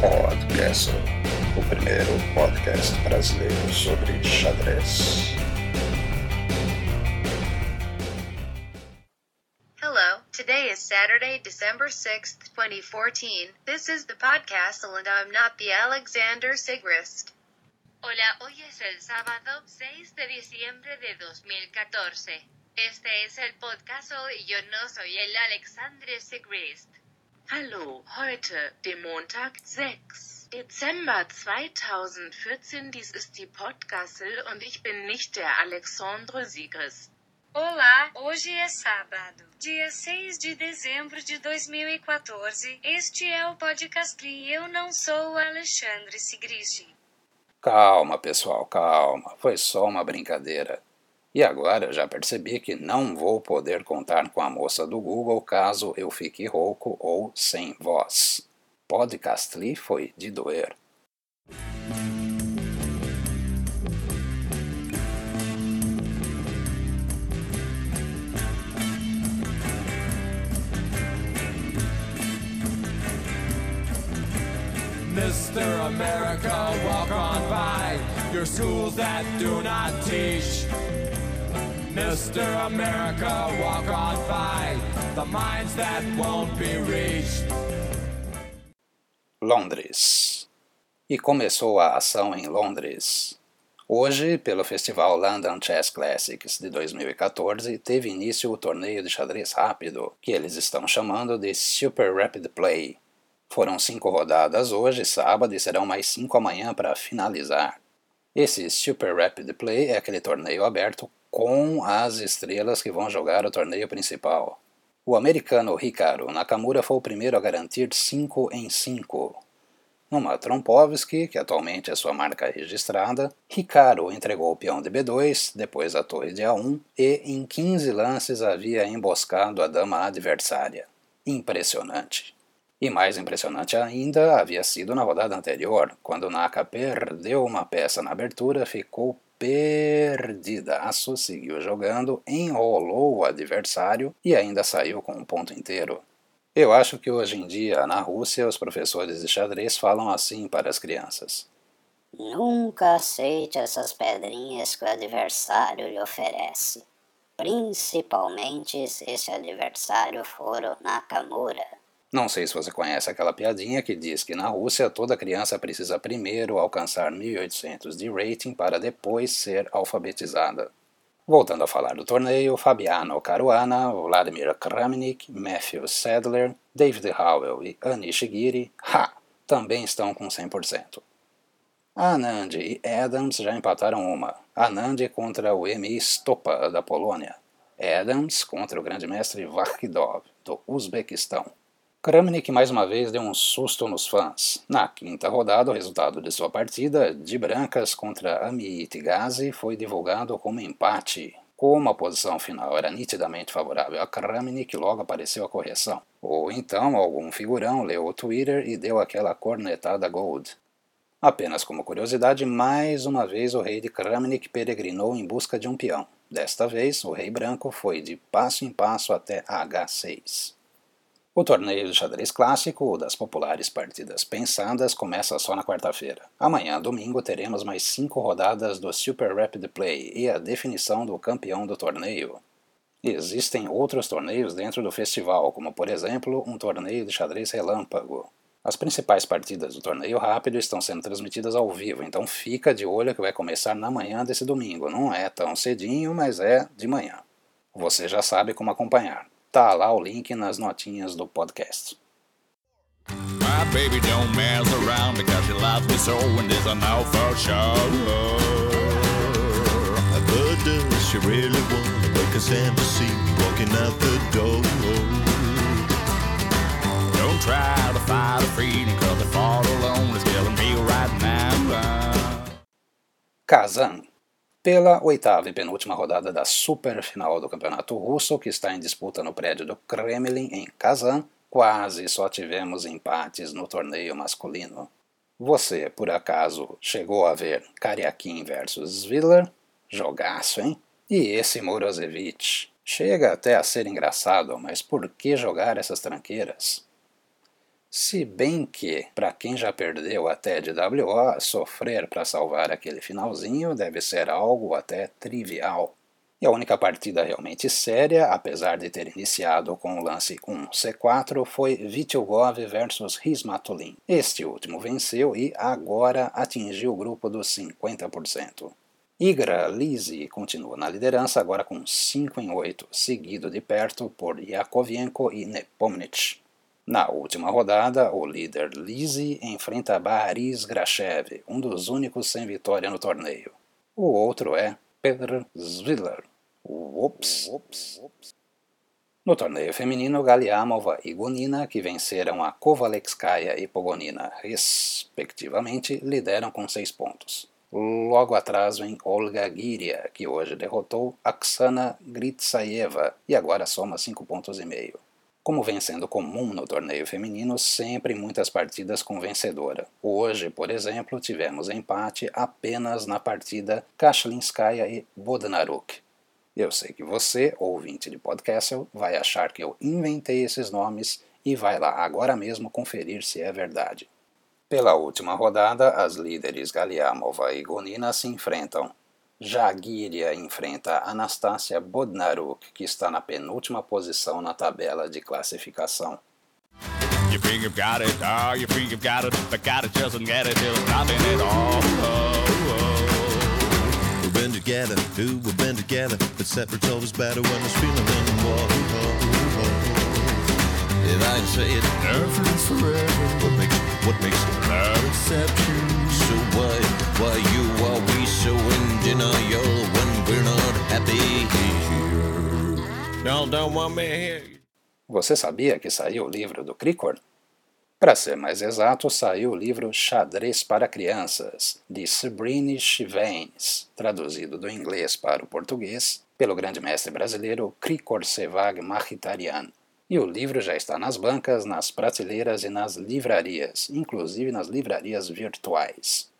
Podcast, o primeiro podcast brasileiro sobre xadrez. Hello, today is Saturday, December 6th, 2014. This is the podcast and I'm not the Alexander Sigrist. Hola, hoy es el sábado 6 de diciembre de 2014. Este es el podcast y yo no soy el Alexandre Sigrist. Hallo, heute, dem Montag, 6. Dezember 2014, dies ist die Podcastle und ich bin nicht der Alexandre Sigrist. Olá, hoje é sábado, dia 6 de dezembro de 2014. Este é o podcast e eu não sou o Alexandre Sigrist. Calma, pessoal, calma. Foi só uma brincadeira. E agora já percebi que não vou poder contar com a moça do Google caso eu fique rouco ou sem voz. Podcastly foi de doer. Mr. America, walk on by your schools that do not teach. Mr. America, walk on by the minds that won't be reached. Londres. E começou a ação em Londres. Hoje, pelo festival London Chess Classics de 2014, teve início o torneio de xadrez rápido, que eles estão chamando de Super Rapid Play. Foram cinco rodadas hoje, sábado, e serão mais cinco amanhã para finalizar. Esse Super Rapid Play é aquele torneio aberto com as estrelas que vão jogar o torneio principal. O americano Hikaru Nakamura foi o primeiro a garantir 5 em 5. Numa Trompovski, que atualmente é sua marca registrada, Hikaru entregou o peão de B2, depois a torre de A1 e em 15 lances havia emboscado a dama adversária. Impressionante. E mais impressionante ainda havia sido na rodada anterior, quando Naka perdeu uma peça na abertura, ficou perdidaço, seguiu jogando, enrolou o adversário e ainda saiu com um ponto inteiro. Eu acho que hoje em dia, na Rússia, os professores de xadrez falam assim para as crianças. Nunca aceite essas pedrinhas que o adversário lhe oferece, principalmente se esse adversário for o Nakamura. Não sei se você conhece aquela piadinha que diz que na Rússia toda criança precisa primeiro alcançar 1800 de rating para depois ser alfabetizada. Voltando a falar do torneio, Fabiano Caruana, Vladimir Kramnik, Matthew Sadler, David Howell e Anish Giri, ha, também estão com 100%. Anand e Adams já empataram uma. Anand contra o Emi Stopa, da Polônia. Adams contra o grande mestre Vakhdov, do Uzbequistão. Kramnik mais uma vez deu um susto nos fãs. Na quinta rodada, o resultado de sua partida, de brancas contra Amit Gazi, foi divulgado como empate. Como a posição final era nitidamente favorável a Kramnik, logo apareceu a correção. Ou então algum figurão leu o Twitter e deu aquela cornetada gold. Apenas como curiosidade, mais uma vez o rei de Kramnik peregrinou em busca de um peão. Desta vez, o rei branco foi de passo em passo até H6. O torneio de xadrez clássico, das populares partidas pensadas, começa só na quarta-feira. Amanhã, domingo, teremos mais cinco rodadas do Super Rapid Play e a definição do campeão do torneio. Existem outros torneios dentro do festival, como por exemplo um torneio de xadrez relâmpago. As principais partidas do torneio rápido estão sendo transmitidas ao vivo, então fica de olho que vai começar na manhã desse domingo. Não é tão cedinho, mas é de manhã. Você já sabe como acompanhar. Tá lá o link nas notinhas do podcast. My baby don't mess around because she loves me so and is a no for sure. But does she really want to make us embassy walking out the door? Don't try to fight a freedom cause the thought alone is killing me right now. Kazan. Pela oitava e penúltima rodada da super final do campeonato russo, que está em disputa no prédio do Kremlin, em Kazan, quase só tivemos empates no torneio masculino. Você, por acaso, chegou a ver Karyakin versus Sviller? Jogaço, hein? E esse Morozevich? Chega até a ser engraçado, mas por que jogar essas tranqueiras? Se bem que, para quem já perdeu até de WO, sofrer para salvar aquele finalzinho deve ser algo até trivial. E a única partida realmente séria, apesar de ter iniciado com o lance 1C4, foi Vityugov versus Hismatulin. Este último venceu e agora atingiu o grupo dos 50%. Igra Lisi continua na liderança, agora com 5 em 8, seguido de perto por Yakovenko e Nepomnich. Na última rodada, o líder Lisi enfrenta Baris Grachev, um dos únicos sem vitória no torneio. O outro é Petr Zviller. Ups. No torneio feminino, Galiamova e Gunina, que venceram a Kovalevskaya e Pogonina, respectivamente, lideram com 6 pontos. Logo atrás vem Olga Giria, que hoje derrotou Aksana Gritsaeva e agora soma 5 pontos e meio. Como vem sendo comum no torneio feminino, sempre muitas partidas com vencedora. Hoje, por exemplo, tivemos empate apenas na partida Kashlinskaya e Bodnaruk. Eu sei que você, ouvinte de podcast, vai achar que eu inventei esses nomes e vai lá agora mesmo conferir se é verdade. Pela última rodada, as líderes Galiamova e Gonina se enfrentam. Jagiria enfrenta Anastasia Bodnaruk, que está na penúltima posição na tabela de classificação. Denial when we're not happy here? Don't want me here. Você sabia que saiu o livro do Cricor? Para ser mais exato, saiu o livro Xadrez para Crianças, de Sabrina Chivanes, traduzido do inglês para o português pelo grande mestre brasileiro Krikor Sevag Mahitarian. E o livro já está nas bancas, nas prateleiras e nas livrarias, inclusive nas livrarias virtuais.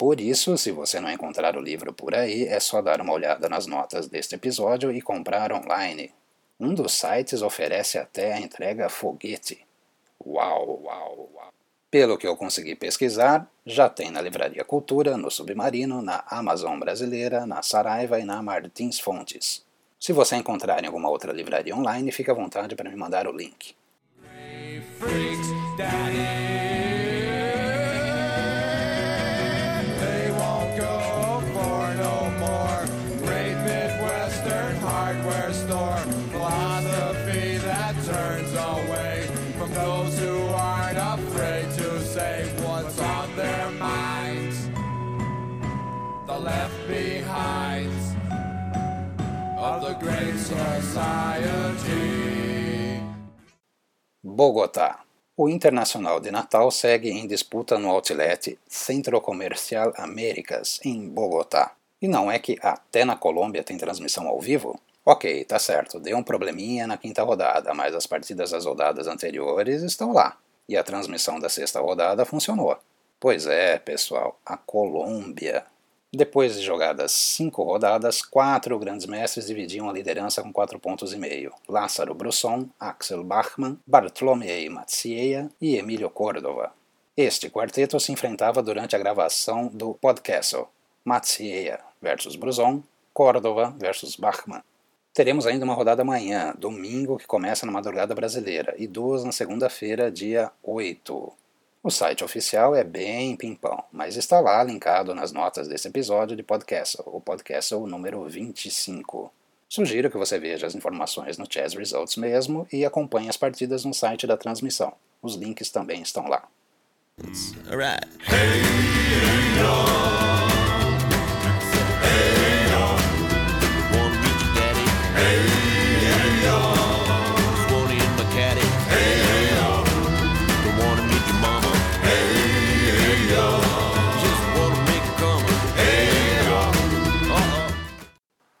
Por isso, se você não encontrar o livro por aí, é só dar uma olhada nas notas deste episódio e comprar online. Um dos sites oferece até a entrega foguete. Uau, uau, uau. Pelo que eu consegui pesquisar, já tem na Livraria Cultura, no Submarino, na Amazon Brasileira, na Saraiva e na Martins Fontes. Se você encontrar em alguma outra livraria online, fique à vontade para me mandar o link. left Society. Bogotá. O Internacional de Natal segue em disputa no outlet Centro Comercial Américas, em Bogotá. E não é que até na Colômbia tem transmissão ao vivo? Ok, tá certo, deu um probleminha na quinta rodada, mas as partidas das rodadas anteriores estão lá. E a transmissão da sexta rodada funcionou. Pois é, pessoal, a Colômbia depois de jogadas cinco rodadas, quatro grandes mestres dividiam a liderança com quatro pontos e meio. Lázaro Brusson, Axel Bachmann, Bartolomei Matsieia e Emílio Córdova. Este quarteto se enfrentava durante a gravação do podcast Matsieia versus Brusson, Córdova versus Bachmann. Teremos ainda uma rodada amanhã, domingo, que começa na madrugada brasileira, e duas na segunda-feira, dia 8. O site oficial é bem pimpão, mas está lá linkado nas notas desse episódio de podcast, o podcast número 25. Sugiro que você veja as informações no Chess Results mesmo e acompanhe as partidas no site da transmissão. Os links também estão lá. Aquele,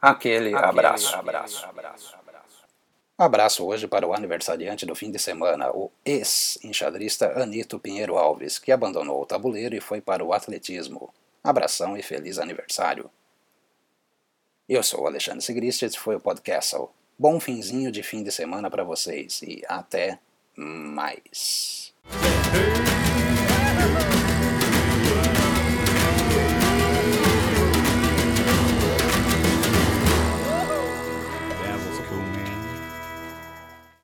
Aquele abraço. abraço. abraço. Abraço hoje para o aniversariante do fim de semana, o ex-enxadrista Anito Pinheiro Alves, que abandonou o tabuleiro e foi para o atletismo. Abração e feliz aniversário. Eu sou o Alexandre Sigrist, esse foi o podcast. Bom finzinho de fim de semana para vocês e até mais.